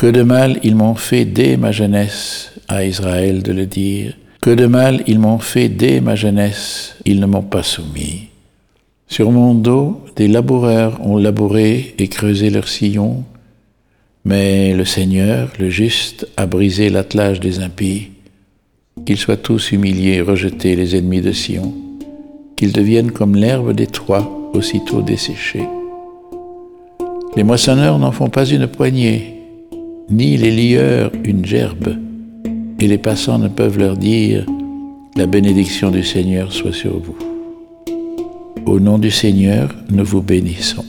Que de mal ils m'ont fait dès ma jeunesse, à Israël de le dire. Que de mal ils m'ont fait dès ma jeunesse, ils ne m'ont pas soumis. Sur mon dos, des laboureurs ont labouré et creusé leur sillon, mais le Seigneur, le juste, a brisé l'attelage des impies. Qu'ils soient tous humiliés et rejetés, les ennemis de Sion, qu'ils deviennent comme l'herbe des toits, aussitôt desséchée. Les moissonneurs n'en font pas une poignée, ni les lieurs une gerbe, et les passants ne peuvent leur dire La bénédiction du Seigneur soit sur vous. Au nom du Seigneur, nous vous bénissons.